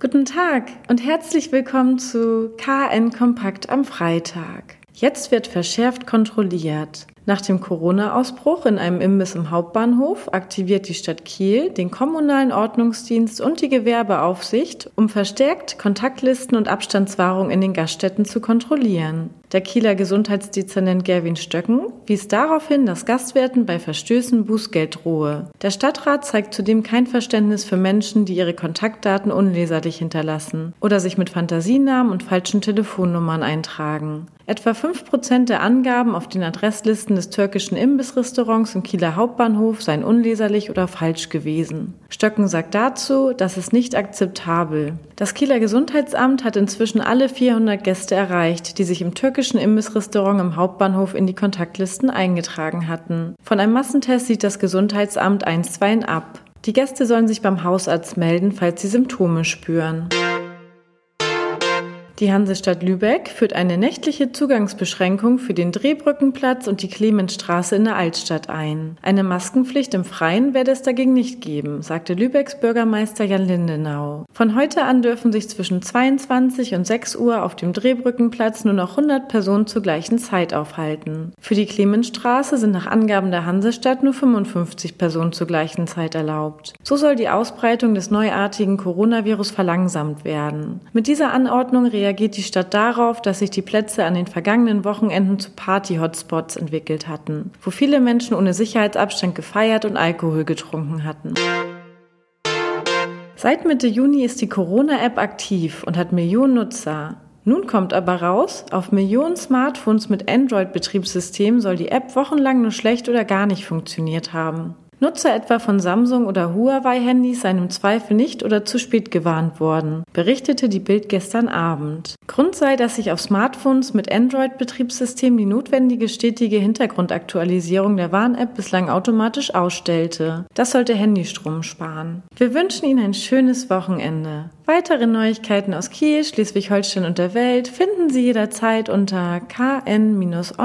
Guten Tag und herzlich willkommen zu KN Kompakt am Freitag. Jetzt wird verschärft kontrolliert. Nach dem Corona-Ausbruch in einem Imbiss im Hauptbahnhof aktiviert die Stadt Kiel den kommunalen Ordnungsdienst und die Gewerbeaufsicht, um verstärkt Kontaktlisten und Abstandswahrung in den Gaststätten zu kontrollieren. Der Kieler Gesundheitsdezernent Gerwin Stöcken wies darauf hin, dass Gastwirten bei Verstößen Bußgeld drohe. Der Stadtrat zeigt zudem kein Verständnis für Menschen, die ihre Kontaktdaten unleserlich hinterlassen oder sich mit Fantasienamen und falschen Telefonnummern eintragen. Etwa fünf Prozent der Angaben auf den Adresslisten des türkischen Imbissrestaurants im Kieler Hauptbahnhof seien unleserlich oder falsch gewesen. Stöcken sagt dazu, das ist nicht akzeptabel. Das Kieler Gesundheitsamt hat inzwischen alle 400 Gäste erreicht, die sich im türkischen Imbissrestaurant im Hauptbahnhof in die Kontaktlisten eingetragen hatten. Von einem Massentest sieht das Gesundheitsamt einstweilen ab. Die Gäste sollen sich beim Hausarzt melden, falls sie Symptome spüren. Die Hansestadt Lübeck führt eine nächtliche Zugangsbeschränkung für den Drehbrückenplatz und die Clemensstraße in der Altstadt ein. Eine Maskenpflicht im Freien werde es dagegen nicht geben, sagte Lübecks Bürgermeister Jan Lindenau. Von heute an dürfen sich zwischen 22 und 6 Uhr auf dem Drehbrückenplatz nur noch 100 Personen zur gleichen Zeit aufhalten. Für die Clemensstraße sind nach Angaben der Hansestadt nur 55 Personen zur gleichen Zeit erlaubt. So soll die Ausbreitung des neuartigen Coronavirus verlangsamt werden. Mit dieser Anordnung reagiert die Stadt darauf, dass sich die Plätze an den vergangenen Wochenenden zu Party-Hotspots entwickelt hatten, wo viele Menschen ohne Sicherheitsabstand gefeiert und Alkohol getrunken hatten. Seit Mitte Juni ist die Corona-App aktiv und hat Millionen Nutzer. Nun kommt aber raus, auf Millionen Smartphones mit Android-Betriebssystem soll die App wochenlang nur schlecht oder gar nicht funktioniert haben. Nutzer etwa von Samsung oder Huawei-Handys seien im Zweifel nicht oder zu spät gewarnt worden, berichtete die Bild gestern Abend. Grund sei, dass sich auf Smartphones mit Android-Betriebssystem die notwendige stetige Hintergrundaktualisierung der Warn-App bislang automatisch ausstellte. Das sollte Handystrom sparen. Wir wünschen Ihnen ein schönes Wochenende. Weitere Neuigkeiten aus Kiel, Schleswig-Holstein und der Welt finden Sie jederzeit unter kn-online.de.